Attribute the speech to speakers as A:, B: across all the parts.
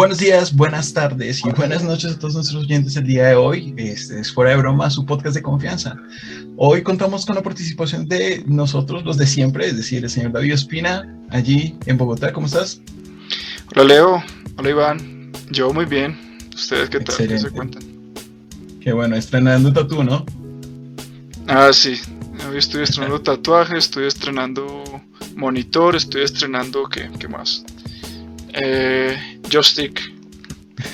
A: Buenos días, buenas tardes y buenas noches a todos nuestros oyentes el día de hoy. Este es Fuera de Broma, su podcast de confianza. Hoy contamos con la participación de nosotros, los de siempre, es decir, el señor David Espina, allí en Bogotá. ¿Cómo estás?
B: Hola Leo, hola Iván. Yo muy bien. ¿Ustedes qué tal? ¿Qué se cuentan?
A: Qué bueno, estrenando tatu, ¿no?
B: Ah, sí. Hoy estoy estrenando tatuajes, estoy estrenando monitor, estoy estrenando, ¿qué, qué más? Eh, Joystick.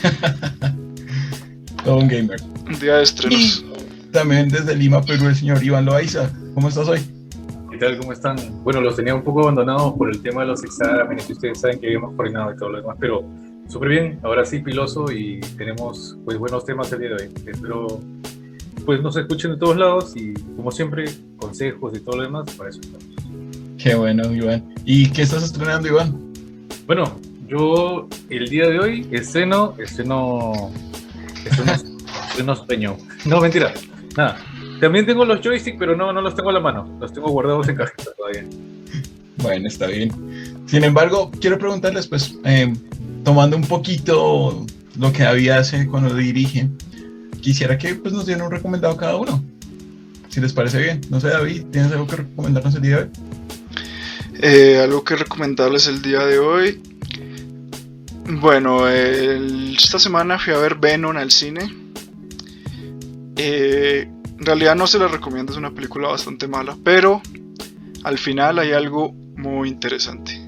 A: Todo un gamer.
B: Un día de estrenos.
A: también desde Lima, Perú, el señor Iván Loaiza. ¿Cómo estás hoy?
C: ¿Qué tal? ¿Cómo están? Bueno, los tenía un poco abandonados por el tema de los exámenes, ustedes saben que habíamos coordinado y todo lo demás, pero súper bien, ahora sí piloso y tenemos pues buenos temas el día de hoy. Espero pues nos escuchen de todos lados y como siempre, consejos y todo lo demás, para eso estamos.
A: Qué bueno, Iván. ¿Y qué estás estrenando, Iván?
C: Bueno, yo el día de hoy estreno, estreno, estreno, estreno sueño. No, mentira, nada. También tengo los joysticks, pero no, no los tengo a la mano. Los tengo guardados en cajita todavía.
A: Bueno, está bien. Sin embargo, quiero preguntarles, pues, eh, tomando un poquito lo que había hace cuando dirige, quisiera que pues, nos dieran un recomendado cada uno. Si les parece bien. No sé, David, ¿tienes algo que recomendarnos el día de hoy?
B: Eh, algo que recomendarles el día de hoy. Bueno, esta semana fui a ver Venom al cine. Eh, en realidad no se la recomiendo, es una película bastante mala, pero al final hay algo muy interesante.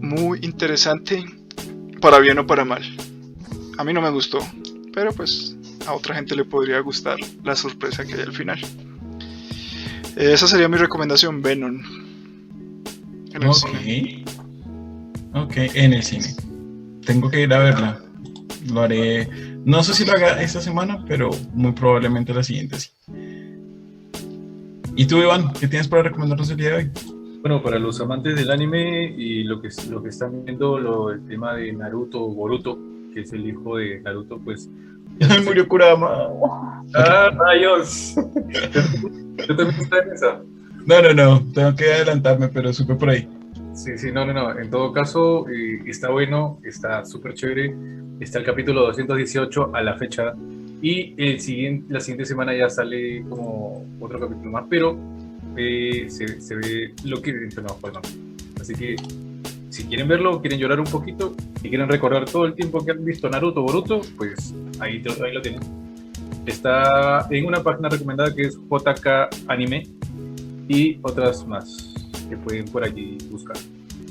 B: Muy interesante, para bien o para mal. A mí no me gustó, pero pues a otra gente le podría gustar la sorpresa que hay al final. Esa sería mi recomendación, Venom.
A: En el cine. Ok, en el cine tengo que ir a verla. Lo haré, no sé si lo haga esta semana, pero muy probablemente la siguiente sí. ¿Y tú, Iván, qué tienes para recomendarnos el día de hoy?
C: Bueno, para los amantes del anime y lo que, lo que están viendo, lo, el tema de Naruto Boruto, que es el hijo de Naruto, pues.
A: ¡Ay, murió Kurama!
C: ¡Ah, rayos! ¿Tú también estás en esa?
A: No, no, no, tengo que adelantarme, pero supe por ahí.
C: Sí, sí, no, no, no. En todo caso, eh, está bueno, está súper chévere. Está el capítulo 218 a la fecha. Y el siguiente, la siguiente semana ya sale como otro capítulo más, pero eh, se, se, ve lo que no, no. Así que si quieren verlo, quieren llorar un poquito y quieren recordar todo el tiempo que han visto Naruto Boruto, pues ahí, ahí lo tienen. Está en una página recomendada que es JK Anime y otras más que pueden por allí buscar.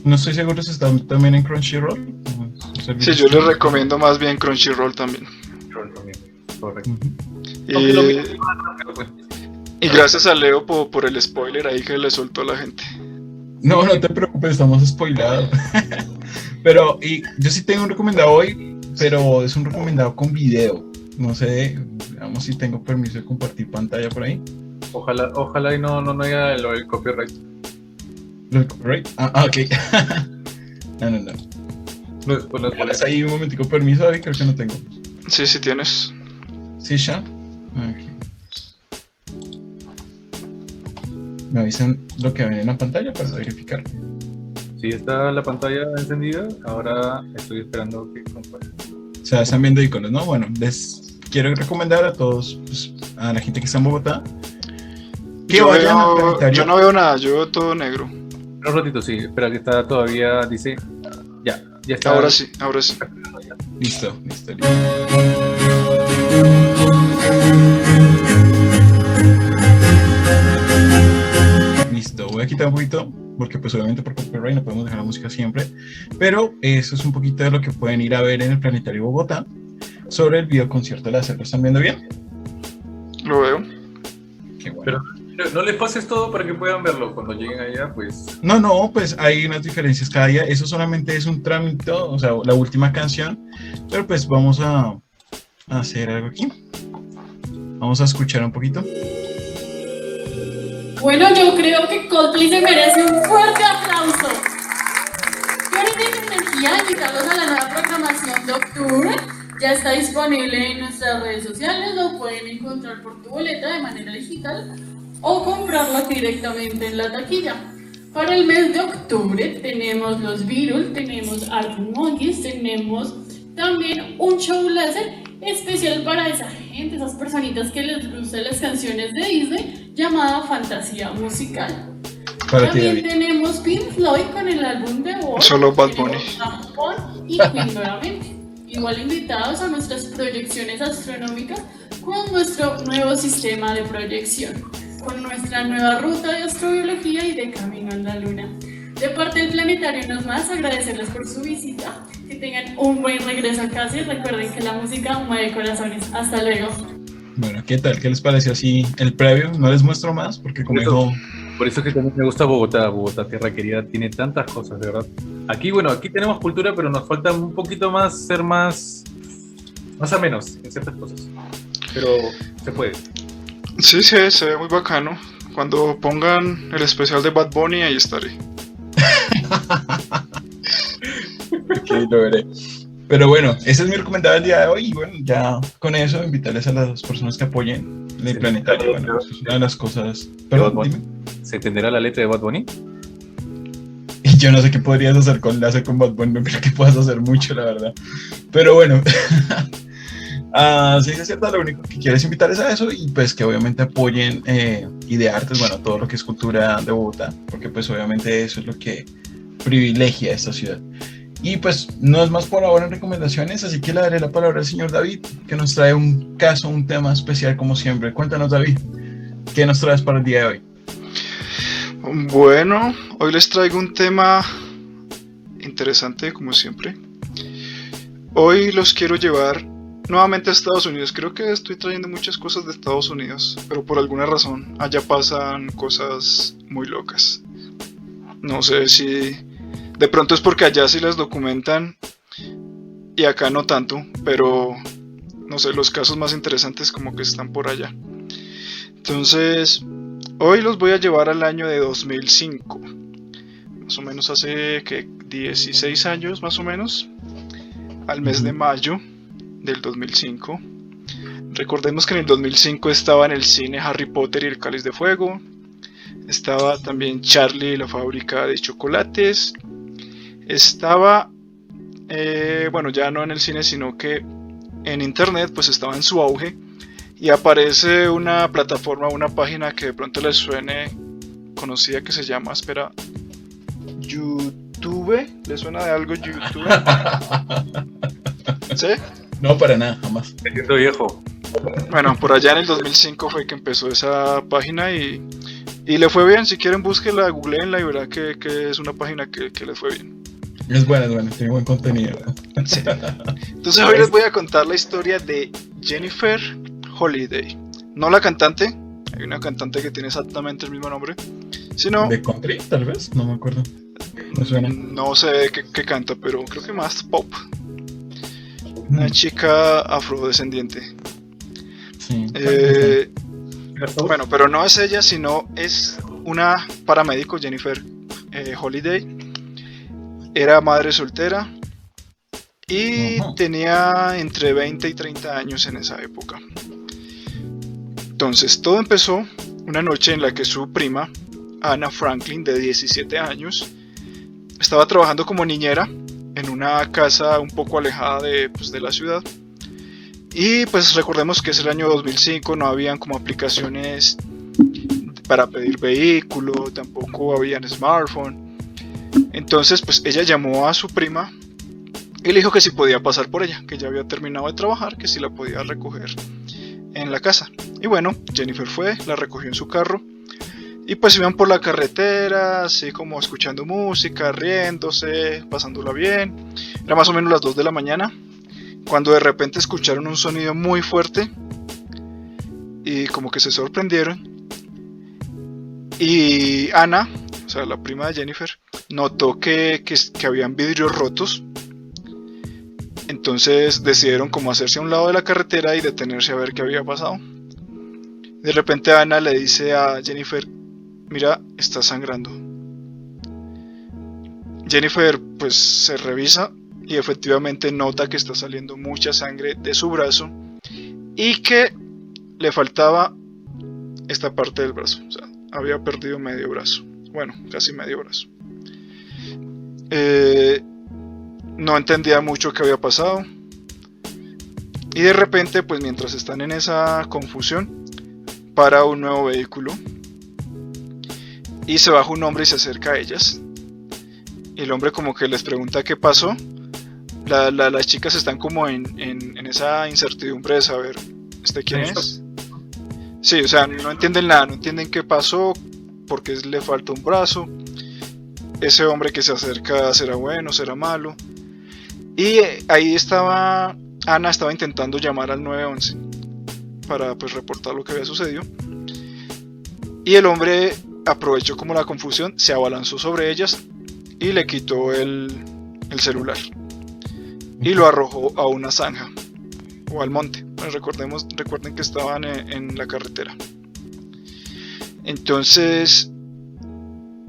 A: No estoy seguro si están también en Crunchyroll.
B: Sí, yo les recomiendo más bien Crunchyroll también. Crunchyroll también, correcto. Y, gracias a Leo por, el spoiler ahí que le soltó a la gente.
A: No, no te preocupes, estamos spoilados. pero y yo sí tengo un recomendado hoy, pero es un recomendado con video. No sé, veamos si tengo permiso de compartir pantalla por ahí.
C: Ojalá, ojalá y no, no, no haya el copyright.
A: Right? Ah, ah, ok. no, no, no. No, pues ahí un momentico permiso, David, creo que no tengo.
B: Sí, sí tienes.
A: ¿Sí, ya? Okay. Me avisan lo que ven en la pantalla para verificar.
C: Sí, está la pantalla encendida. Ahora estoy esperando que compartan.
A: O sea, están viendo iconos, ¿no? Bueno, les quiero recomendar a todos, pues, a la gente que está en Bogotá,
B: que yo vayan veo, Yo no veo nada, yo veo todo negro.
C: Un ratito, sí. Espera que está todavía, dice. Ya, ya está.
B: Ahora sí, ahora sí.
A: Listo, listo, listo. Listo, voy a quitar un poquito, porque pues obviamente por copyright no podemos dejar la música siempre, pero eso es un poquito de lo que pueden ir a ver en el Planetario Bogotá sobre el video concierto de la ¿Lo están viendo bien?
B: Lo veo.
C: Qué bueno no les pases todo para que puedan verlo cuando lleguen allá, pues.
A: No, no, pues hay unas diferencias cada día. Eso solamente es un trámite, o sea, la última canción. Pero pues vamos a, hacer algo aquí. Vamos a escuchar un poquito.
D: Bueno, yo creo que Coldplay se merece un fuerte aplauso. Yo energía invitarlos a la nueva programación de octubre. Ya está disponible en nuestras redes sociales, lo pueden encontrar por tu boleta de manera digital o comprarla directamente en la taquilla. Para el mes de octubre tenemos los Beatles, tenemos Monkeys, tenemos también un show láser especial para esa gente, esas personitas que les gustan las canciones de Disney, llamada Fantasía Musical.
A: Para ti,
D: También
A: David.
D: tenemos Pink Floyd con el álbum de War.
B: Solo Bad Bunny.
D: Y Queen nuevamente. Igual invitados a nuestras proyecciones astronómicas con nuestro nuevo sistema de proyección, con nuestra nueva ruta de astrobiología y de camino a la luna. De parte del planetario nos más agradecerles por su visita, que tengan un buen regreso a casa y recuerden que la música mueve corazones. Hasta luego.
A: Bueno, ¿qué tal? ¿Qué les pareció así el previo? No les muestro más porque como dijo...
C: Por eso es que también me gusta Bogotá. Bogotá, tierra querida, tiene tantas cosas, de verdad. Aquí, bueno, aquí tenemos cultura, pero nos falta un poquito más ser más. más a menos en ciertas cosas. Pero se puede.
B: Sí, sí, se ve muy bacano. Cuando pongan el especial de Bad Bunny, ahí estaré.
A: Ok, lo veré. Pero bueno, ese es mi recomendado del día de hoy. Y bueno, ya con eso, invitarles a las personas que apoyen el
C: Sí.
A: planetario. Bueno, eso es una de las cosas. Perdón,
C: Bad Bunny.
A: dime.
C: ¿Se entenderá la letra de Bad Bunny?
A: Y yo no sé qué podrías hacer con láser con Bad Bunny, no creo que puedas hacer mucho, la verdad. Pero bueno, ah, sí, es cierto, lo único que quiero es invitarles a eso y pues que obviamente apoyen eh, Ideartes, bueno, todo lo que es cultura de Bogotá, porque pues obviamente eso es lo que privilegia a esta ciudad. Y pues no es más por ahora en recomendaciones, así que le daré la palabra al señor David, que nos trae un caso, un tema especial como siempre. Cuéntanos, David, ¿qué nos traes para el día de hoy?
B: Bueno, hoy les traigo un tema interesante como siempre. Hoy los quiero llevar nuevamente a Estados Unidos. Creo que estoy trayendo muchas cosas de Estados Unidos, pero por alguna razón allá pasan cosas muy locas. No sé si de pronto es porque allá sí las documentan y acá no tanto, pero no sé, los casos más interesantes como que están por allá. Entonces, Hoy los voy a llevar al año de 2005. Más o menos hace que 16 años más o menos. Al mes de mayo del 2005. Recordemos que en el 2005 estaba en el cine Harry Potter y el Cáliz de Fuego. Estaba también Charlie y la fábrica de chocolates. Estaba, eh, bueno, ya no en el cine, sino que en internet, pues estaba en su auge y aparece una plataforma, una página que de pronto les suene conocida que se llama, espera, YouTube. ¿Le suena de algo YouTube? ¿Sí?
A: No, para nada, jamás.
C: Me siento viejo.
B: Bueno, por allá en el 2005 fue que empezó esa página y, y le fue bien. Si quieren, búsquenla, googleenla y verá que, que es una página que, que les fue bien.
A: Es buena, es buena, tiene buen contenido.
B: Sí. Entonces hoy les voy a contar la historia de Jennifer Holiday. No la cantante, hay una cantante que tiene exactamente el mismo nombre, sino
A: ¿De country, tal vez? No me acuerdo. No suena.
B: no sé qué, qué canta, pero creo que más pop. Una chica afrodescendiente.
A: Sí.
B: Eh, bueno, pero no es ella, sino es una paramédico, Jennifer eh, Holiday. Era madre soltera y tenía entre 20 y 30 años en esa época. Entonces, todo empezó una noche en la que su prima, Anna Franklin, de 17 años, estaba trabajando como niñera en una casa un poco alejada de, pues, de la ciudad. Y pues recordemos que es el año 2005, no habían como aplicaciones para pedir vehículo, tampoco habían smartphone. Entonces pues ella llamó a su prima y le dijo que si podía pasar por ella, que ya había terminado de trabajar, que si la podía recoger en la casa. Y bueno, Jennifer fue, la recogió en su carro y pues iban por la carretera, así como escuchando música, riéndose, pasándola bien. Era más o menos las 2 de la mañana, cuando de repente escucharon un sonido muy fuerte y como que se sorprendieron. Y Ana, o sea, la prima de Jennifer, notó que, que, que habían vidrios rotos. Entonces decidieron como hacerse a un lado de la carretera y detenerse a ver qué había pasado. De repente Ana le dice a Jennifer, mira, está sangrando. Jennifer pues se revisa y efectivamente nota que está saliendo mucha sangre de su brazo y que le faltaba esta parte del brazo, o sea, había perdido medio brazo. bueno, casi medio brazo. Eh, no entendía mucho qué había pasado. Y de repente, pues mientras están en esa confusión, para un nuevo vehículo. Y se baja un hombre y se acerca a ellas. El hombre como que les pregunta qué pasó. las chicas están como en, en, esa incertidumbre de saber, ¿este quién es? Sí, o sea, no entienden nada, no entienden qué pasó, porque le falta un brazo. Ese hombre que se acerca será bueno, será malo. Y ahí estaba, Ana estaba intentando llamar al 911 para pues reportar lo que había sucedido. Y el hombre aprovechó como la confusión, se abalanzó sobre ellas y le quitó el, el celular. Y lo arrojó a una zanja o al monte. Pues recordemos, recuerden que estaban en, la carretera. Entonces,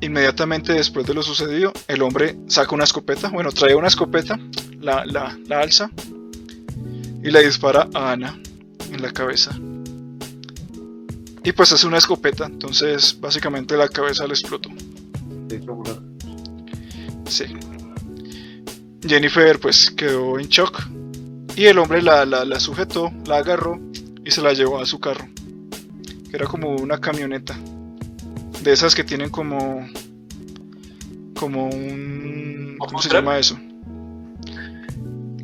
B: inmediatamente después de lo sucedido, el hombre saca una escopeta, bueno, trae una escopeta, la, la, la alza y le dispara a Ana en la cabeza. Y pues hace una escopeta, entonces básicamente la cabeza le explotó. Sí. Jennifer pues quedó en shock y el hombre la, la, sujetó, la agarró y se la llevó a su carro. Era como una camioneta. De esas que tienen como... Como un... ¿Cómo se llama eso?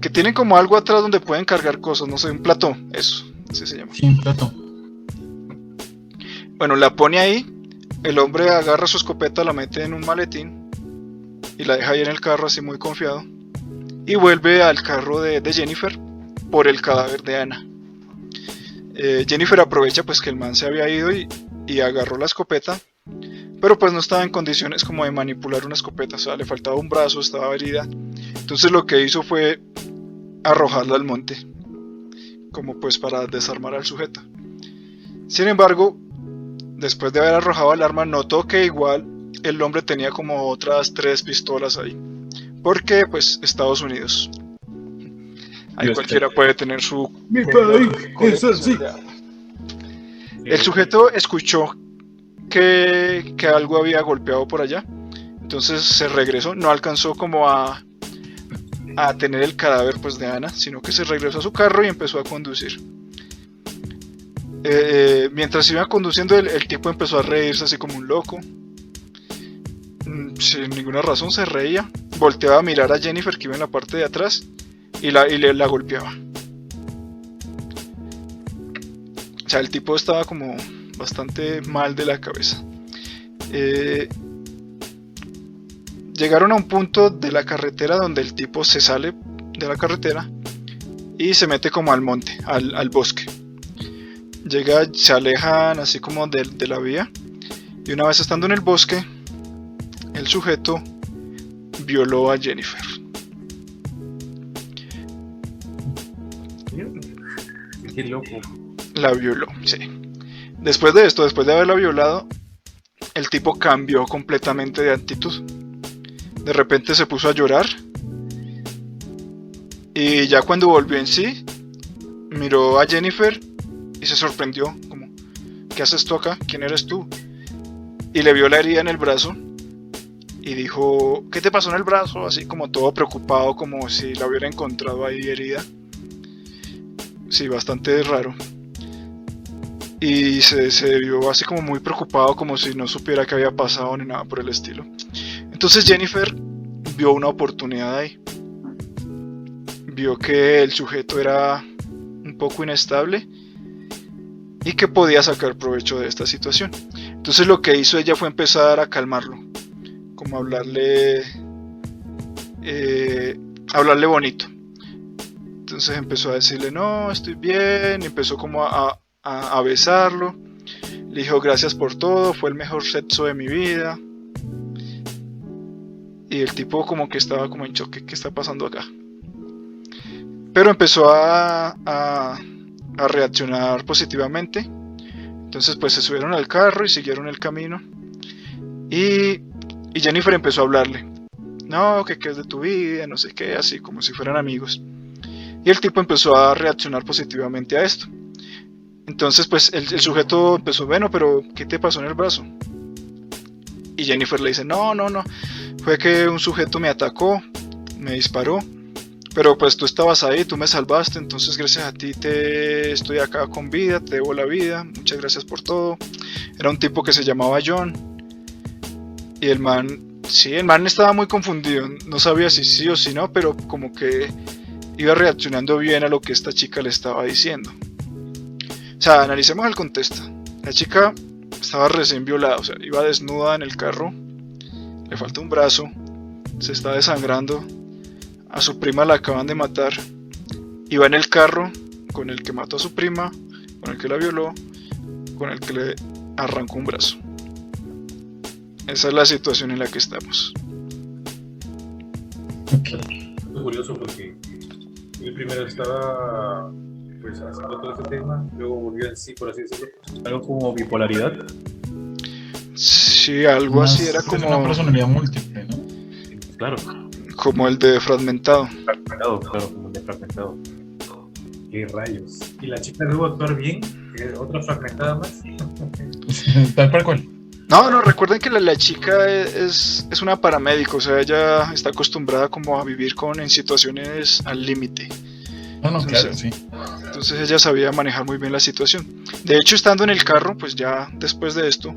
B: Que tienen como algo atrás donde pueden cargar cosas, no sé, un plató, eso, así se llama.
A: Sí, un plató.
B: Bueno, la pone ahí, el hombre agarra su escopeta, la mete en un maletín y la deja ahí en el carro así muy confiado y vuelve al carro de, Jennifer por el cadáver de Ana. Eh, Jennifer aprovecha pues que el man se había ido y, agarró la escopeta, pero pues no estaba en condiciones como de manipular una escopeta, o sea, le faltaba un brazo, estaba herida. Entonces lo que hizo fue arrojarla al monte, como pues para desarmar al sujeto. Sin embargo, después de haber arrojado el arma, notó que igual el hombre tenía como otras tres pistolas ahí. Porque, pues, Estados Unidos. Ahí cualquiera puede tener su.
A: Mi país así.
B: El sujeto escuchó que, que algo había golpeado por allá. Entonces se regresó. No alcanzó como a, a tener el cadáver pues de Ana, sino que se regresó a su carro y empezó a conducir. Eh, mientras iba conduciendo, el, el, tipo empezó a reírse así como un loco. Mm, sin ninguna razón se reía. Volteaba a mirar a Jennifer que iba en la parte de atrás y la, y le, la golpeaba. O sea, el tipo estaba como bastante mal de la cabeza. Eh, llegaron a un punto de la carretera donde el tipo se sale de la carretera y se mete como al monte, al, bosque. Llega, se alejan así como de, de la vía y una vez estando en el bosque, el sujeto violó a Jennifer.
C: Qué loco.
B: La violó, sí. Después de esto, después de haberla violado, el tipo cambió completamente de actitud. De repente se puso a llorar. Y ya cuando volvió en sí, miró a Jennifer se sorprendió, como, ¿qué haces tú acá? ¿Quién eres tú? Y le vio la herida en el brazo y dijo, ¿qué te pasó en el brazo? Así como todo preocupado, como si la hubiera encontrado ahí herida. Sí, bastante raro. Y se, se vio así como muy preocupado, como si no supiera qué había pasado ni nada por el estilo. Entonces Jennifer vio una oportunidad ahí. Vio que el sujeto era un poco inestable y que podía sacar provecho de esta situación. Entonces lo que hizo ella fue empezar a calmarlo como hablarle, eh, hablarle bonito. Entonces empezó a decirle, no, estoy bien, empezó como a, a, besarlo. Le dijo, gracias por todo, fue el mejor sexo de mi vida. Y el tipo como que estaba como en choque, ¿qué está pasando acá? Pero empezó a, a, a reaccionar positivamente. Entonces pues se subieron al carro y siguieron el camino. Y Jennifer empezó a hablarle. No, que qué es de tu vida, no sé qué, así como si fueran amigos. Y el tipo empezó a reaccionar positivamente a esto. Entonces, pues el, sujeto empezó, bueno, pero ¿qué te pasó en el brazo? Y Jennifer le dice, no, no, no, fue que un sujeto me atacó, me disparó, pero pues tú estabas ahí, tú me salvaste, entonces gracias a ti te estoy acá con vida, te debo la vida, muchas gracias por todo. Era un tipo que se llamaba John. Y el man, sí, el man estaba muy confundido, no sabía si sí o si no, pero como que iba reaccionando bien a lo que esta chica le estaba diciendo. O sea, analicemos el contexto. La chica estaba recién violada, o sea, iba desnuda en el carro, le falta un brazo, se está desangrando, a su prima la acaban de matar, iba en el carro con el que mató a su prima, con el que la violó, con el que le arrancó un brazo. Esa es la situación en la que estamos.
C: Es curioso porque él primero estaba pues haciendo todo ese tema, luego volvió en sí, por así decirlo, algo como bipolaridad.
B: Sí, algo
A: Más-
B: así era
A: es una
B: como,
A: personalidad múltiple, ¿no?
C: Claro,
B: como el de Fragmentado.
C: fragmentado, claro, como de fragmentado. Qué rayos. Y la chica debo actuar bien, otra fragmentada más.
A: Tal para cual.
B: No, no, recuerden que la, la chica es, es una paramédico, o sea, ella está acostumbrada como a vivir con en situaciones al límite.
A: No, no,
B: Sí,
A: claro,
B: sí. Entonces ella sabía manejar muy bien la situación. De hecho, estando en el carro, pues ya después de esto,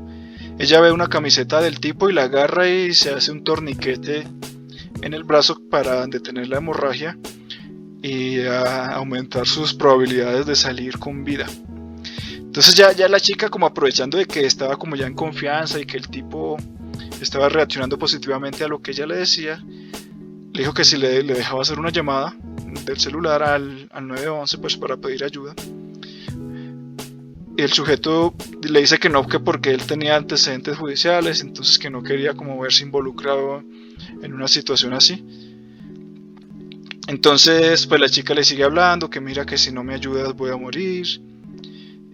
B: ella ve una camiseta del tipo y la agarra y se hace un torniquete en el brazo para detener la hemorragia y aumentar sus probabilidades de salir con vida. Entonces ya, ya la chica como aprovechando de que estaba como ya en confianza y que el tipo estaba reaccionando positivamente a lo que ella le decía, le dijo que si le, le dejaba hacer una llamada del celular al, al 911 pues para pedir ayuda. Y el sujeto le dice que no, que porque él tenía antecedentes judiciales, entonces que no quería como verse involucrado en una situación así. Entonces, pues la chica le sigue hablando, que mira que si no me ayudas voy a morir.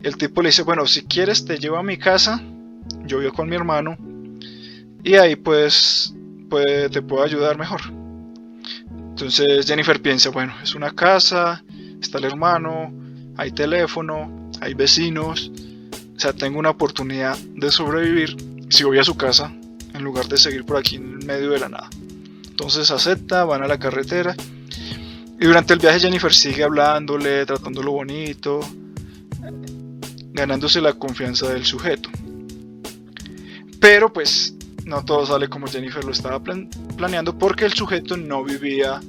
B: El tipo le dice, bueno, si quieres te llevo a mi casa, yo vivo con mi hermano, y ahí pues, pues te puedo ayudar mejor. Entonces Jennifer piensa, bueno, es una casa, está el hermano, hay teléfono, hay vecinos, o sea, tengo una oportunidad de sobrevivir si voy a su casa en lugar de seguir por aquí en medio de la nada. Entonces acepta, van a la carretera y durante el viaje Jennifer sigue hablándole, tratándolo bonito, ganándose la confianza del sujeto. Pero pues no todo sale como Jennifer lo estaba plan- planeando porque el sujeto no vivía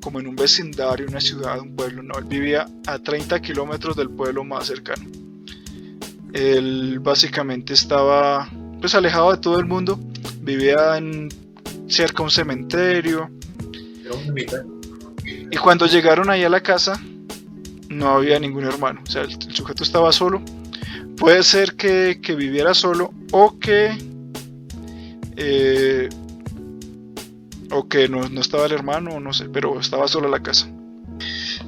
B: como en un vecindario, una ciudad, un pueblo, no, él vivía a 30 kilómetros del pueblo más cercano. Él básicamente estaba pues alejado de todo el mundo, vivía en cerca a un cementerio y cuando llegaron ahí a la casa no había ningún hermano, o sea, el, el sujeto estaba solo. Puede ser que, que viviera solo o que eh, o que no, no estaba el hermano, no sé, pero estaba sola la casa.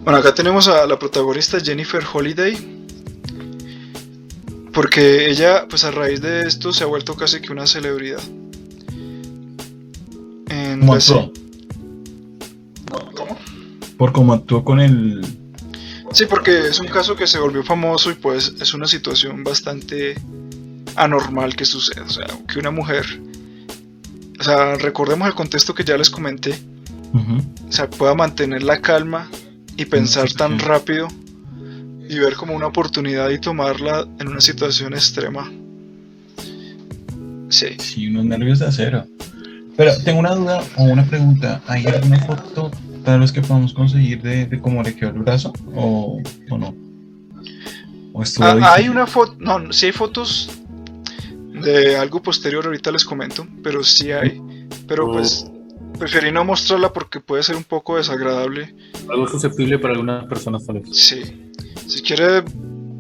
B: Bueno, acá tenemos a la protagonista Jennifer Holiday. Porque ella, pues a raíz de esto, se ha vuelto casi que una celebridad.
A: ¿Cómo
B: se-
A: actuó?
B: ¿Cómo?
A: Por cómo actuó con el.
B: Sí, porque es un caso que se volvió famoso y pues es una situación bastante anormal que sucede. O sea, que una mujer, o sea, recordemos el contexto que ya les comenté, o sea, pueda mantener la calma y pensar
A: sí,
B: tan
A: sí.
B: rápido y ver como una oportunidad y tomarla en una situación extrema. Sí.
A: Sí, unos nervios de acero. Pero tengo una duda o una pregunta. ¿Hay alguna foto tal vez que podamos conseguir de, de cómo le quedó el brazo? ¿O, o no? ¿O
B: Ah, hay una foto, no, sí hay fotos de algo posterior, ahorita les comento, pero sí hay. Pero
C: Oh.
B: pues preferí no mostrarla porque puede ser un poco desagradable.
C: Algo susceptible para algunas personas tal vez.
B: Sí. Si quiere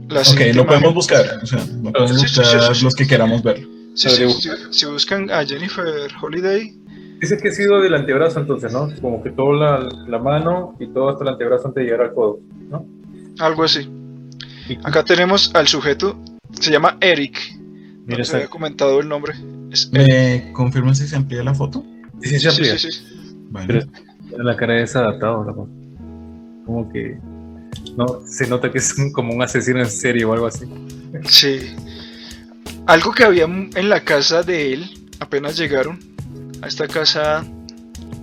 B: la
A: Ok, lo podemos
B: imagen-
A: buscar. O sea, lo podemos
B: Sí, sí, sí,
A: buscar
B: sí, sí.
A: los que queramos verlo.
B: Sí, sí, si, si buscan a Jennifer Holiday,
C: Dice que ha sido del antebrazo entonces, ¿no? Como que toda la, la mano y todo hasta el antebrazo antes de llegar al codo, ¿no?
B: algo así. Acá tenemos al sujeto, se llama Eric.
C: Mira
B: No se había comentado el nombre. Es.
A: ¿Me confirman si se amplía la foto?
C: Sí, sí, se amplía.
B: sí, sí.
A: Bueno,
C: Pero Tiene la cara desadaptada, la cosa. Como que no se nota que es un- como un asesino en serie o algo así.
B: Sí. Algo que había en la casa de él apenas llegaron a esta casa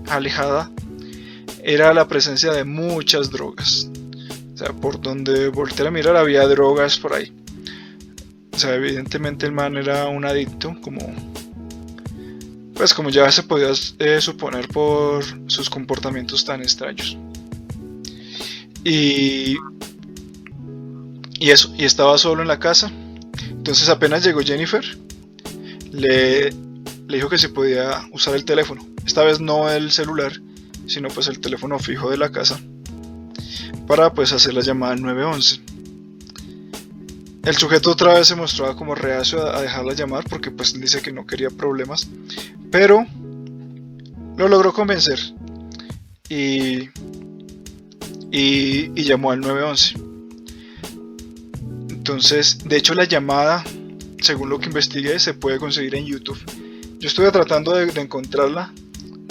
B: alejada, era la presencia de muchas drogas. O sea, por donde volteé a mirar había drogas por ahí. O sea, evidentemente el man era un adicto, como pues como ya se podía eh, suponer por sus comportamientos tan extraños. Y, y eso, y estaba solo en la casa. Entonces apenas llegó Jennifer, le, dijo que se podía usar el teléfono. Esta vez no el celular, sino pues el teléfono fijo de la casa. Para pues hacer la llamada al 911. El sujeto otra vez se mostraba como reacio a dejarla llamar porque pues dice que no quería problemas. Pero lo logró convencer. Y, y, llamó al 911. Entonces, de hecho la llamada, según lo que investigué, se puede conseguir en YouTube. Yo estuve tratando de, encontrarla,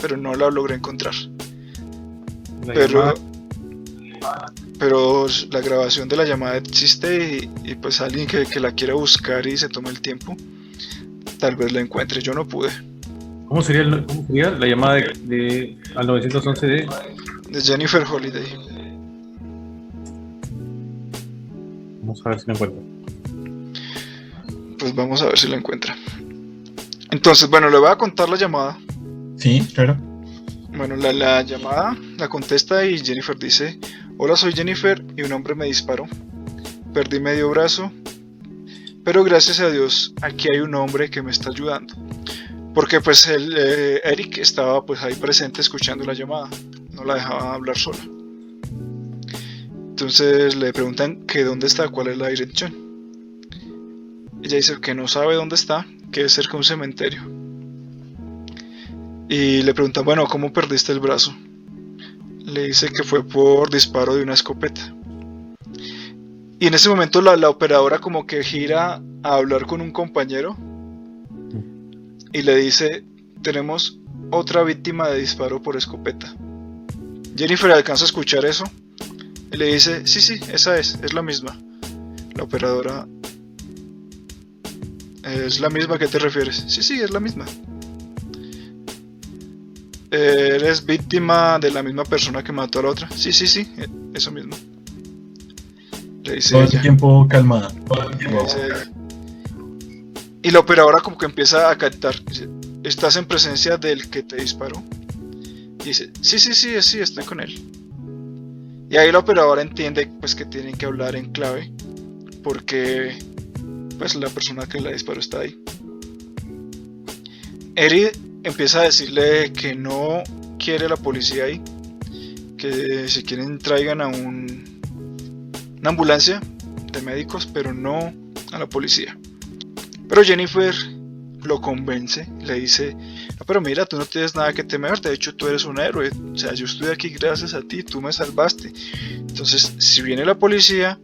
B: pero no la logré encontrar. pero, pero la grabación de la llamada existe y, pues alguien que, que, la quiera buscar y se tome el tiempo, tal vez la encuentre. Yo no pude.
C: ¿Cómo sería, la llamada de, al 911 de...
B: De Jennifer Holiday.
C: Vamos a ver si la encuentra.
B: Pues vamos a ver si la encuentra. Entonces, bueno, le voy a contar la llamada.
A: Sí, claro.
B: Bueno, la, la llamada la contesta y Jennifer dice, hola soy Jennifer y un hombre me disparó. Perdí medio brazo, pero gracias a Dios aquí hay un hombre que me está ayudando. Porque pues el, eh, Eric estaba pues ahí presente escuchando la llamada, no la dejaba hablar sola. Entonces le preguntan que dónde está, cuál es la dirección. Ella dice que no sabe dónde está, que es cerca de un cementerio. Y le preguntan, bueno, ¿cómo perdiste el brazo? Le dice que fue por disparo de una escopeta. Y en ese momento la, la operadora como que gira a hablar con un compañero y le dice, tenemos otra víctima de disparo por escopeta. Jennifer alcanza a escuchar eso y le dice, sí, sí, esa es, es la misma. La operadora... ¿Es la misma que te refieres? Sí, sí, es la misma. ¿Eres víctima de la misma persona que mató a la otra? Sí, sí, sí, eso mismo.
A: Le dice Todo el tiempo calmada. Todo el tiempo.
B: Y la operadora como que empieza a captar. ¿Estás en presencia del que te disparó? Y dice, sí, sí, sí, sí, estoy con él. Y ahí la operadora entiende pues que tienen que hablar en clave. Porque pues la persona que la disparó está ahí. Eri empieza a decirle que no quiere la policía ahí. Que si quieren traigan a un, una ambulancia de médicos, pero no a la policía. Pero Jennifer lo convence, le dice, pero mira, tú no tienes nada que temer, de hecho tú eres un héroe, o sea, yo estoy aquí gracias a ti, tú me salvaste. Entonces, si viene la policía,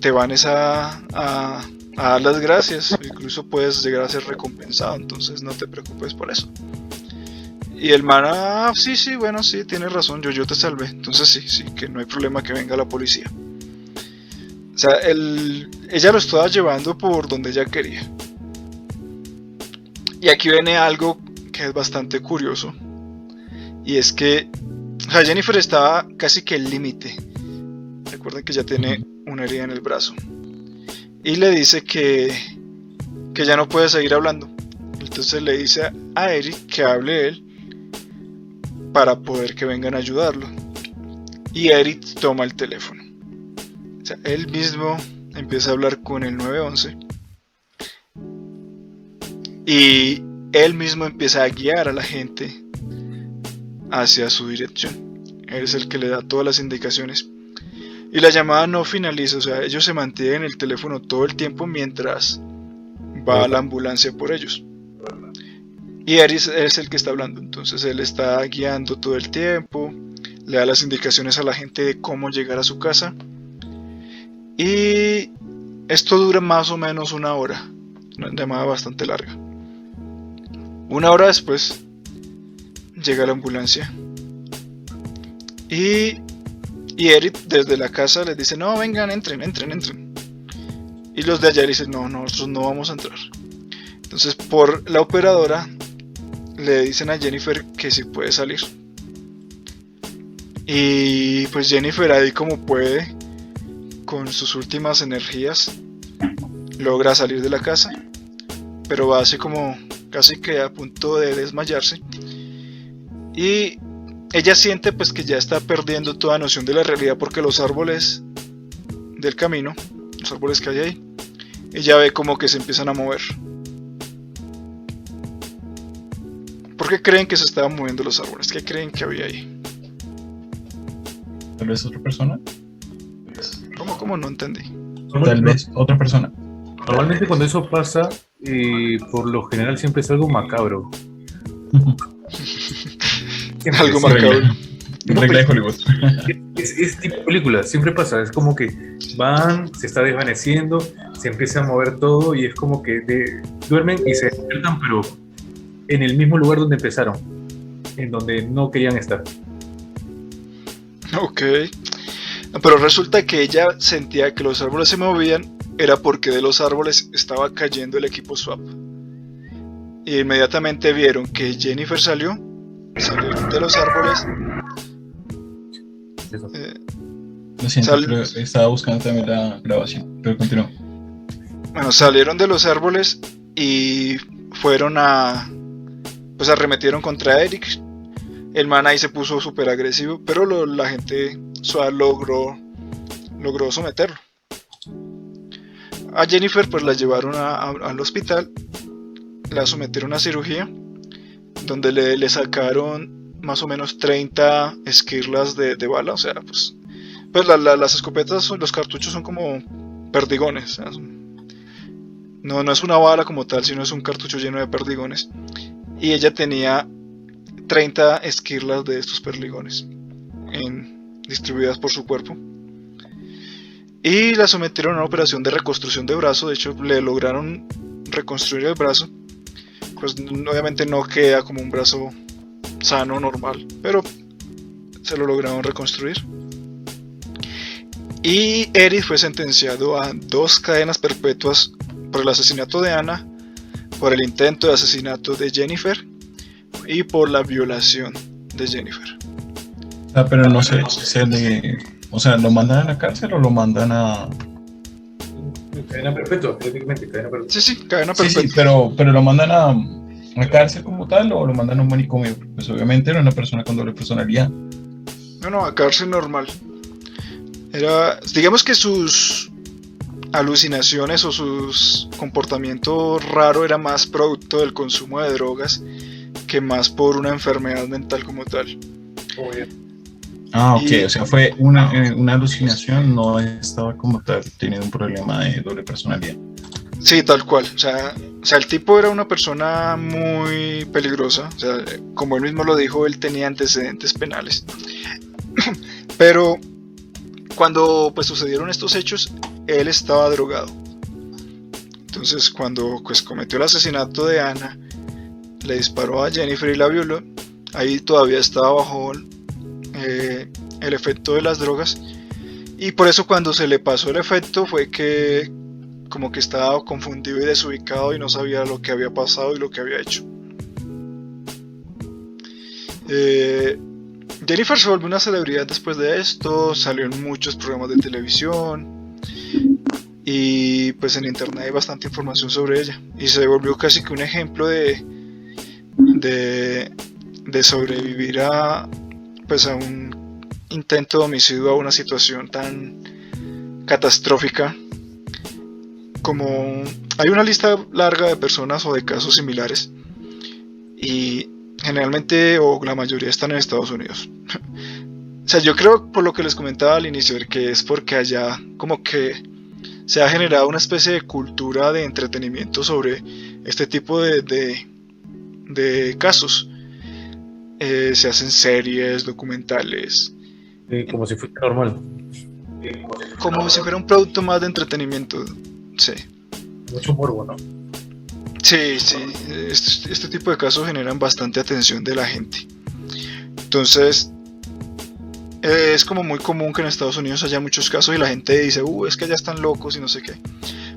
B: te van a, a, dar las gracias, incluso puedes llegar a ser recompensado, entonces no te preocupes por eso. Y el man, ah, sí, sí, bueno, sí, tienes razón, yo, yo te salvé, entonces sí, sí, que no hay problema que venga la policía. O sea, ella lo estaba llevando por donde ella quería. Y aquí viene algo que es bastante curioso. Y es que Jennifer estaba casi que el límite. Recuerden que ya tiene una herida en el brazo. Y le dice que, que ya no puede seguir hablando. Entonces le dice a Eric que hable él para poder que vengan a ayudarlo. Y Eric toma el teléfono él mismo empieza a hablar con el 911 y él mismo empieza a guiar a la gente hacia su dirección. Él es el que le da todas las indicaciones. Y la llamada no finaliza, o sea, ellos se mantienen el teléfono todo el tiempo mientras va la ambulancia por ellos. Y Eris es el que está hablando, entonces él está guiando todo el tiempo, le da las indicaciones a la gente de cómo llegar a su casa y esto dura más o menos una hora, una llamada bastante larga. Una hora después llega la ambulancia y, y Eric desde la casa les dice, no, vengan, entren, entren, entren. Y los de allá dicen, no, nosotros no vamos a entrar. Entonces por la operadora le dicen a Jennifer que si puede salir. Y pues Jennifer ahí como puede, con sus últimas energías, logra salir de la casa, pero va así como casi que a punto de desmayarse. Y ella siente pues que ya está perdiendo toda noción de la realidad porque los árboles del camino, los árboles que hay ahí, ella ve como que se empiezan a mover. ¿Por qué creen que se estaban moviendo los árboles? ¿Qué creen que había ahí?
A: Tal vez otra persona.
B: ¿Cómo, cómo no entendí?
A: Tal vez otra persona.
C: Normalmente cuando eso pasa, eh, por lo general siempre es algo macabro. Siempre
B: Algo
C: es-
B: macabro.
A: Regla de Hollywood.
C: Es, es tipo película, siempre pasa, es como que van, se está desvaneciendo, se empieza a mover todo y es como que de- duermen y se despiertan, pero en el mismo lugar donde empezaron, en donde no querían estar.
B: Ok. Pero resulta que ella sentía que los árboles se movían era porque de los árboles estaba cayendo el equipo swap. Y inmediatamente vieron que Jennifer salió, salieron de los árboles. Eh,
A: Lo siento,
B: Sal-
A: pero estaba buscando también la grabación. Pero continúo.
B: bueno, salieron de los árboles y fueron a. Pues arremetieron contra Eric. El man ahí se puso súper agresivo, pero lo- la gente SWAT logró, logró someterlo. A Jennifer pues la llevaron a- al hospital, la sometieron a cirugía, donde le, le sacaron más o menos 30 esquirlas de, de bala, o sea, pues, pues la- la- las escopetas, los cartuchos son como perdigones, no, no es una bala como tal, sino es un cartucho lleno de perdigones. Y ella tenía 30 esquirlas de estos perdigones en- distribuidas por su cuerpo. Y la sometieron a una operación de reconstrucción de brazo. De hecho, le lograron reconstruir el brazo. Pues obviamente no queda como un brazo sano, normal. Pero se lo lograron reconstruir. Y Eric fue sentenciado a dos cadenas perpetuas por el asesinato de Ana, por el intento de asesinato de Jennifer y por la violación de Jennifer.
A: Ah, pero no sé, se le- o sea, ¿lo mandan a la cárcel o lo mandan a...?
C: Cadena perpetua, prácticamente, cadena perpetua.
B: Sí, sí, cadena
A: Sí,
B: perpetua.
A: sí, pero, pero lo mandan a, a cárcel como tal o lo mandan a un manicomio. Pues obviamente era una persona con doble personalidad.
B: No, no, a cárcel normal. Era, digamos que sus alucinaciones o sus comportamiento raro era más producto del consumo de drogas que más por una enfermedad mental como tal.
A: Ah, ok,
B: Y-
A: o sea, fue una, eh, una alucinación, no estaba como tal teniendo un problema de doble personalidad.
B: Sí, tal cual. O sea, o sea, el tipo era una persona muy peligrosa. O sea, como él mismo lo dijo, él tenía antecedentes penales. Pero cuando pues sucedieron estos hechos, él estaba drogado. Entonces, cuando pues cometió el asesinato de Ana, le disparó a Jennifer y la violó. Ahí todavía estaba bajo eh, el efecto de las drogas. Y por eso cuando se le pasó el efecto fue que como que estaba confundido y desubicado y no sabía lo que había pasado y lo que había hecho. Eh, Jennifer se volvió una celebridad después de esto, salió en muchos programas de televisión y pues en internet hay bastante información sobre ella y se volvió casi que un ejemplo de de, de sobrevivir a pues a un intento de homicidio a una situación tan catastrófica como hay una lista larga de personas o de casos similares y generalmente o la mayoría están en Estados Unidos. o sea, yo creo por lo que les comentaba al inicio que es porque allá como que se ha generado una especie de cultura de entretenimiento sobre este tipo de, de, de casos. Eh, se hacen series, documentales,
C: como si fuera normal.
B: como si fuera un producto más de entretenimiento. Sí.
C: Mucho morbo, ¿no?
B: Sí, sí, este, este tipo de casos generan bastante atención de la gente. Entonces, eh, es como muy común que en Estados Unidos haya muchos casos y la gente dice, uh, es que ya están locos y no sé qué.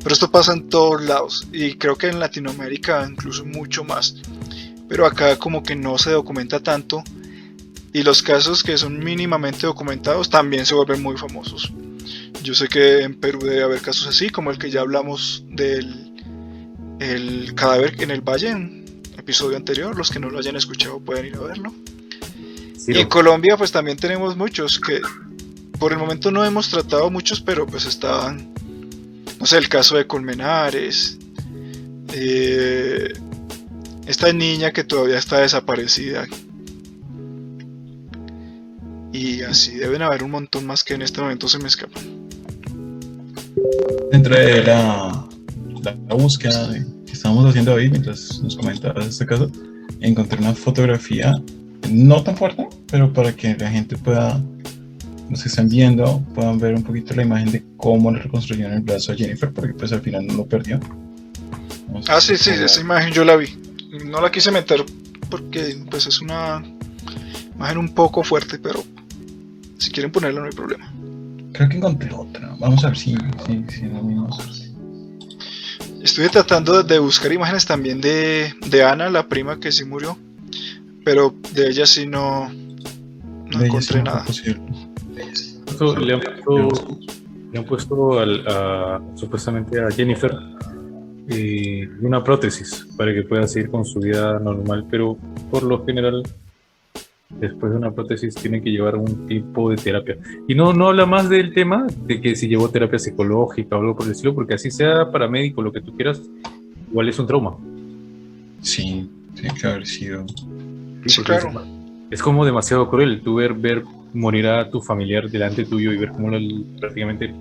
B: Pero esto pasa en todos lados y creo que en Latinoamérica incluso mucho más. Pero acá como que no se documenta tanto y los casos que son mínimamente documentados también se vuelven muy famosos. Yo sé que en Perú debe haber casos así, como el que ya hablamos del el cadáver en el valle, en episodio anterior. Los que no lo hayan escuchado pueden ir a verlo. y en Colombia pues también tenemos muchos que por el momento no hemos tratado muchos, pero pues estaban, no sé, el caso de Colmenares, eh, esta niña que todavía está desaparecida. Y así deben haber un montón más que en este momento se me escapan.
A: Dentro de la, la, búsqueda que estábamos haciendo hoy, mientras nos comentabas este caso, encontré una fotografía no tan fuerte, pero para que la gente pueda los que están viendo puedan ver un poquito la imagen de cómo le reconstruyeron el brazo a Jennifer, porque pues al final no lo perdió.
B: ah, sí, sí, esa imagen yo la vi. No la quise meter porque pues es una imagen un poco fuerte, pero si quieren ponerla no hay problema.
A: Creo que encontré otra. Vamos a ver si, si, si lo mismo
B: Estuve tratando de buscar imágenes también de, de Ana, la prima que sí murió, pero de ella sí no, no encontré nada
C: le han puesto, supuestamente a Jennifer una prótesis para que pueda seguir con su vida normal, pero por lo general después de una prótesis tiene que llevar un tipo de terapia. Y no, no habla más del tema de que si llevó terapia psicológica o algo por el estilo, porque así sea paramédico, lo que tú quieras, igual es un trauma.
A: Sí, tiene que haber sido.
C: Es como demasiado cruel tú ver, ver morir a tu familiar delante tuyo y ver cómo lo, prácticamente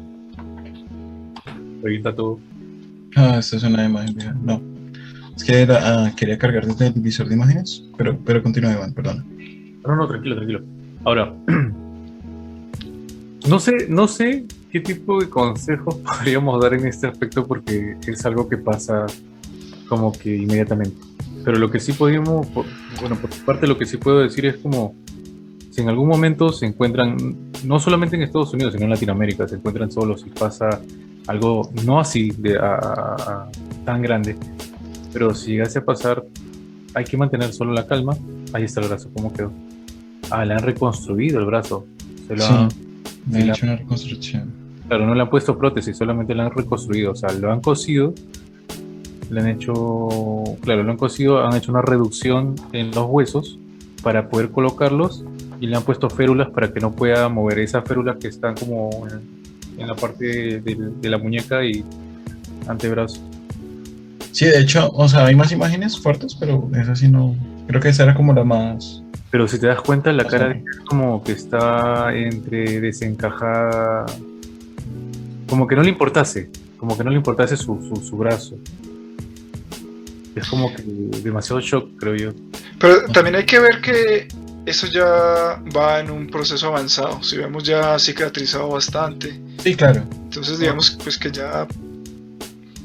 C: revienta todo.
A: Ah, esta es una imagen No. Es que ah, quería cargar desde el visor de imágenes, pero, pero continúa, Iván, perdón.
C: No, no, tranquilo, tranquilo. Ahora, no sé, no sé qué tipo de consejos podríamos dar en este aspecto porque es algo que pasa como que inmediatamente. Pero lo que sí podemos, bueno, por parte lo que sí puedo decir es como si en algún momento se encuentran, no solamente en Estados Unidos, sino en Latinoamérica, se encuentran solos y pasa algo no así de, tan grande, pero si llegase a pasar, hay que mantener solo la calma. Ahí está el brazo, ¿cómo quedó? Ah, le han reconstruido el brazo.
A: Se lo han, hecho una reconstrucción.
C: Claro, no le han puesto prótesis, solamente le han reconstruido. O sea, lo han cosido, le han hecho, claro, lo han cosido, han hecho una reducción en los huesos para poder colocarlos y le han puesto férulas para que no pueda mover esas férulas que están como en, la parte de, la muñeca y antebrazo.
A: Sí, de hecho, o sea, hay más imágenes fuertes, pero esa sí no. Creo que esa era como la más.
C: Pero si te das cuenta, la cara de como que está entre desencajada. Como que no le importase. Como que no le importase su, su, su brazo. Es como que demasiado shock, creo yo.
B: Pero también hay que ver que eso ya va en un proceso avanzado. Si vemos ya cicatrizado bastante.
A: Sí, claro.
B: Entonces digamos pues que ya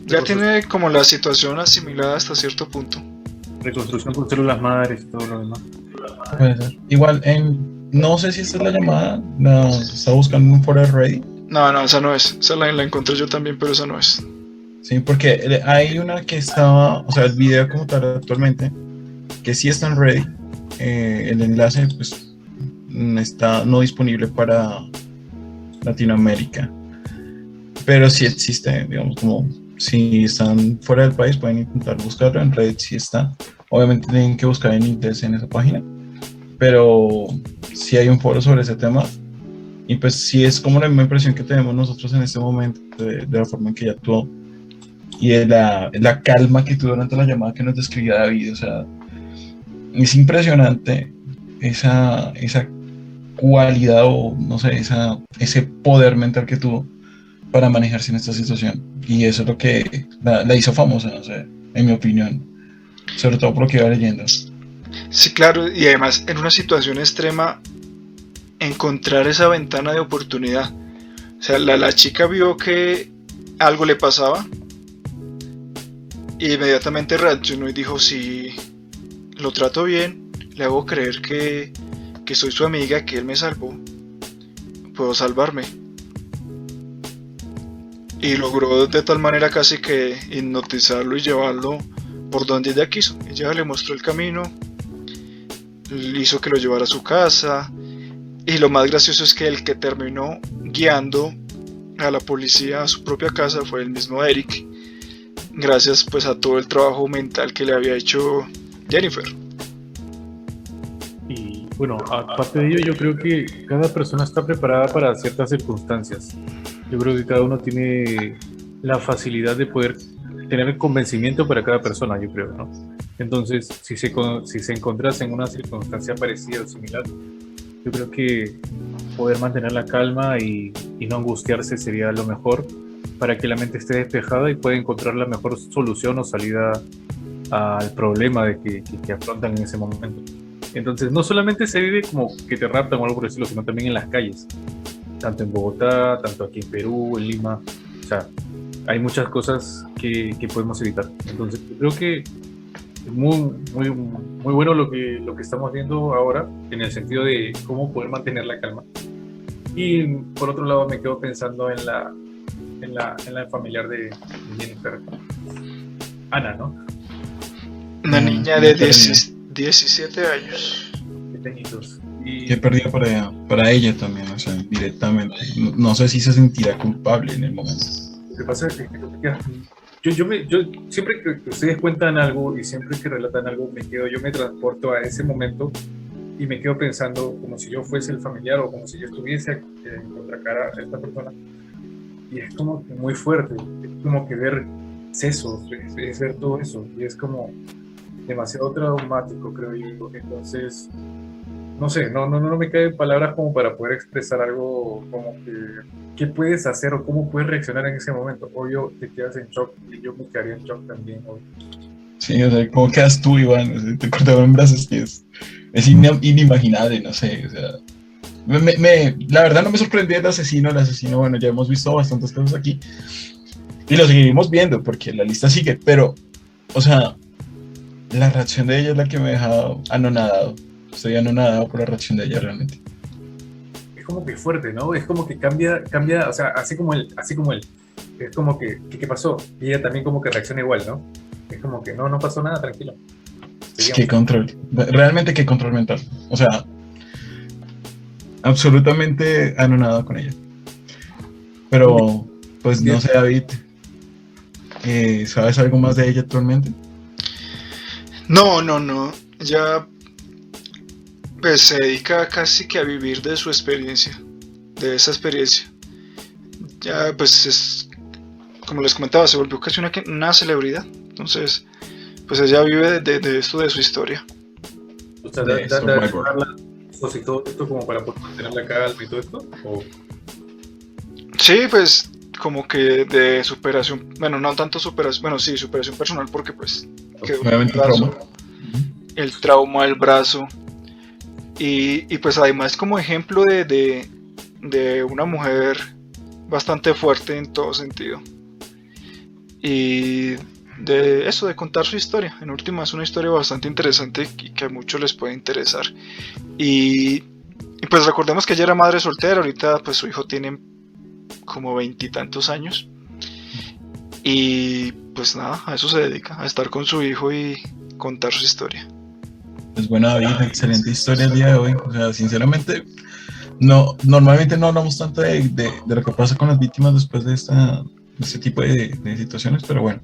B: ya tiene como la situación asimilada hasta cierto punto.
C: Reconstrucción con células madres y todo lo demás.
A: Puede ser. Igual, en, no sé si esta es la llamada, la está buscando un Forever Ready.
B: No, no, esa no es. Esa la, la encontré yo también, pero esa no es.
A: Sí, porque hay una que estaba, o sea, el video como tal actualmente, que sí están ready, eh, el enlace pues, está no disponible para Latinoamérica. Pero sí existe, digamos, como si están fuera del país pueden intentar buscarlo, en Reddit sí está. Obviamente tienen que buscar en inglés en esa página, pero si hay un foro sobre ese tema. Y pues sí es como la misma impresión que tenemos nosotros en este momento de, la forma en que ella actuó y de la, la, calma que tuvo durante la llamada que nos describía David. O sea, es impresionante esa, esa cualidad o no sé, esa, ese poder mental que tuvo para manejarse en esta situación. Y eso es lo que la, hizo famosa, no sé, en mi opinión. Sobre todo por lo que iba leyendo.
B: Sí, claro, y además en una situación extrema, encontrar esa ventana de oportunidad. O sea, la, la chica vio que algo le pasaba y inmediatamente reaccionó y dijo, si, lo trato bien, le hago creer que, que soy su amiga, que él me salvó, puedo salvarme. y logró de tal manera casi que hipnotizarlo y llevarlo por donde ella quiso. Ella le mostró el camino, hizo que lo llevara a su casa y lo más gracioso es que el que terminó guiando a la policía a su propia casa fue el mismo Eric, gracias pues a todo el trabajo mental que le había hecho Jennifer.
C: Bueno, aparte de ello, yo creo que cada persona está preparada para ciertas circunstancias. Yo creo que cada uno tiene la facilidad de poder tener el convencimiento para cada persona, yo creo, ¿no? Entonces, si se, si se encontrase en una circunstancia parecida o similar, yo creo que poder mantener la calma y, no angustiarse sería lo mejor para que la mente esté despejada y pueda encontrar la mejor solución o salida al problema de que, que, afrontan en ese momento. Entonces, no solamente se vive como que te raptan o algo por decirlo, sino también en las calles, tanto en Bogotá, tanto aquí en Perú, en Lima. O sea, hay muchas cosas que, que podemos evitar. Entonces, creo que muy, muy, muy bueno lo que, lo que estamos viendo ahora en el sentido de cómo poder mantener la calma. Y por otro lado me quedo pensando en la, en la, en la familiar de Jennifer. Ana, ¿no?
B: Una mm, niña de 17 años.
A: Y... Qué pérdida para, para ella también, o sea, directamente. No, sé si se sentirá culpable en el momento.
C: Lo que pasa es que yo, yo, me, yo siempre que ustedes cuentan algo y siempre que relatan algo, me quedo, yo me transporto a ese momento y me quedo pensando como si yo fuese el familiar o como si yo estuviese en contracara a esta persona. Y es como muy fuerte, es como que ver sesos, es, ver todo eso, y es como demasiado traumático, creo yo. Entonces, no sé, no, no, no me caen palabras como para poder expresar algo como que qué puedes hacer o cómo puedes reaccionar en ese momento. Obvio, te quedas en shock y yo me quedaría en shock también.
A: Sí, o sea, ¿cómo quedas tú, Iván? Te cortaban brazos, es, es inimaginable, no sé, o sea. Me, la verdad no me sorprendió el asesino, el asesino, bueno, ya hemos visto bastantes casos aquí y lo seguiremos viendo porque la lista sigue, pero, o sea, la reacción de ella es la que me ha dejado anonadado. Estoy anonadado por la reacción de ella realmente
C: como que fuerte, ¿no? Es como que cambia, cambia, o sea, así como él, así como él. Es como que, ¿qué, pasó? Y ella también como que reacciona igual, ¿no? Es como que no, no pasó nada, tranquilo.
A: qué control, realmente qué control mental. O sea, absolutamente anonado con ella. Pero, pues no sé, David, eh, ¿sabes algo más de ella actualmente?
B: No, no, no. Ya pues se dedica casi que a vivir de su experiencia, de esa experiencia. Ya pues es, como les comentaba, se volvió casi una, una celebridad. Entonces, pues ella vive de, esto, de su historia.
C: O sea, da, todo esto como para poder mantener la calma y todo esto?
B: Sí, pues como que de superación, bueno, no tanto superación, bueno, sí, superación personal porque pues
A: el trauma.
B: el trauma del brazo, y, pues además como ejemplo de, una mujer bastante fuerte en todo sentido. Y de eso, de contar su historia. En última es una historia bastante interesante y que a muchos les puede interesar. Y, pues recordemos que ella era madre soltera, ahorita pues su hijo tiene como veintitantos años. Y pues nada, a eso se dedica, a estar con su hijo y contar su historia.
A: Pues bueno, David, excelente historia el día de hoy. O sea, sinceramente, no, normalmente no hablamos tanto de, de, lo que pasa con las víctimas después de, esta, este tipo de, de, situaciones, pero bueno,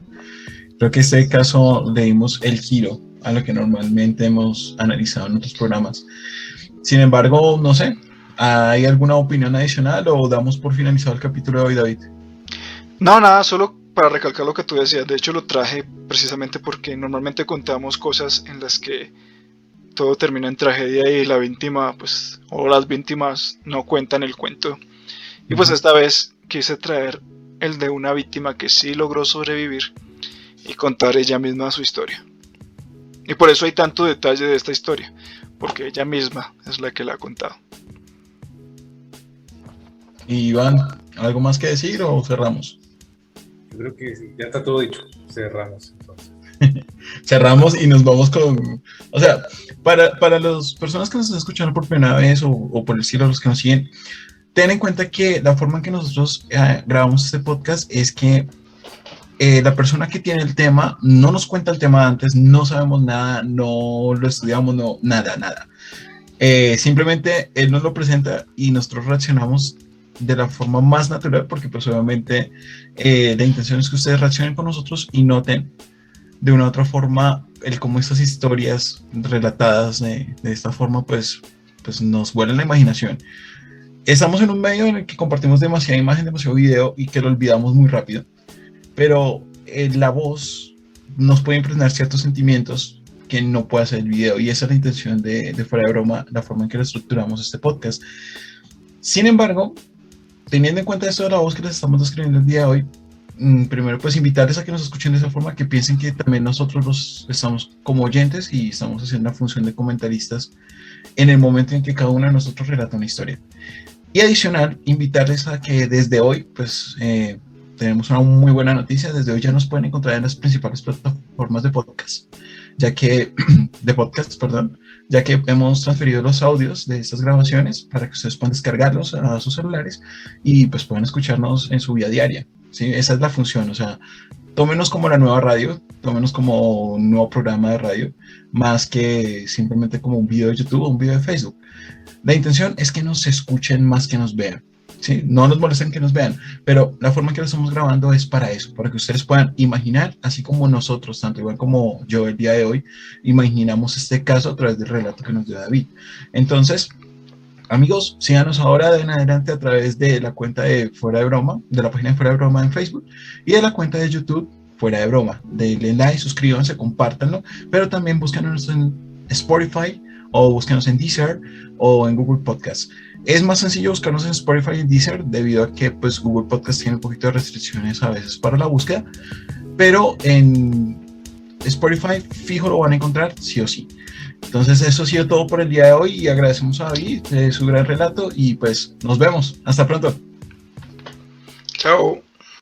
A: creo que este caso le dimos el giro a lo que normalmente hemos analizado en otros programas. Sin embargo, no sé, ¿hay alguna opinión adicional o damos por finalizado el capítulo de hoy, David?
B: No, nada, solo para recalcar lo que tú decías. De hecho, lo traje precisamente porque normalmente contamos cosas en las que todo termina en tragedia y la víctima, pues, o las víctimas no cuentan el cuento. Y pues esta vez quise traer el de una víctima que sí logró sobrevivir y contar ella misma su historia. Y por eso hay tanto detalle de esta historia, porque ella misma es la que la ha contado.
A: Iván, ¿algo más que decir o cerramos?
C: Creo que ya está todo dicho. Cerramos entonces.
A: cerramos y nos vamos con. O sea, para, para las personas que nos están escuchando por primera vez o, por el cielo, los que nos siguen, ten en cuenta que la forma en que nosotros eh, grabamos este podcast es que eh, la persona que tiene el tema no nos cuenta el tema antes, no sabemos nada, no lo estudiamos, no, nada, nada. Eh, simplemente él nos lo presenta y nosotros reaccionamos de la forma más natural porque pues obviamente la intención es que ustedes reaccionen con nosotros y noten de una u otra forma el cómo estas historias relatadas de, de esta forma pues, pues nos vuelan la imaginación estamos en un medio en el que compartimos demasiada imagen, demasiado video y que lo olvidamos muy rápido. Pero eh, la voz nos puede impregnar ciertos sentimientos que no puede hacer el video y esa es la intención de, de fuera de broma, la forma en que lo estructuramos este podcast. Sin embargo, teniendo en cuenta esto de la voz que les estamos describiendo el día de hoy, mm, primero pues invitarles a que nos escuchen de esa forma, que piensen que también nosotros los estamos como oyentes y estamos haciendo la función de comentaristas en el momento en que cada uno de nosotros relata una historia. Y adicional, invitarles a que desde hoy, pues eh, tenemos una muy buena noticia. Desde hoy ya nos pueden encontrar en las principales plataformas de podcast, ya que, de podcast, perdón, ya que hemos transferido los audios de estas grabaciones para que ustedes puedan descargarlos a sus celulares y pues puedan escucharnos en su vida diaria. ¿sí? Esa es la función, o sea, tómenos como la nueva radio, tómenos como un nuevo programa de radio, más que simplemente como un video de YouTube o un video de Facebook. La intención es que nos escuchen más que nos vean. ¿Sí? No nos molesten que nos vean, pero la forma que lo estamos grabando es para eso, para que ustedes puedan imaginar, así como nosotros, tanto igual como yo el día de hoy, imaginamos este caso a través del relato que nos dio David. Entonces, amigos, síganos ahora de en adelante a través de la cuenta de Fuera de Broma, de la página de Fuera de Broma en Facebook y de la cuenta de YouTube Fuera de Broma. Denle like, suscríbanse, compártanlo, pero también búsquenos en Spotify, o búsquenos en Deezer o en Google Podcast. Es más sencillo buscarnos en Spotify y Deezer debido a que pues, Google Podcast tiene un poquito de restricciones a veces para la búsqueda, pero en Spotify fijo lo van a encontrar sí o sí. Entonces eso ha sido todo por el día de hoy y agradecemos a David de su gran relato y pues nos vemos. Hasta pronto.
B: Chao.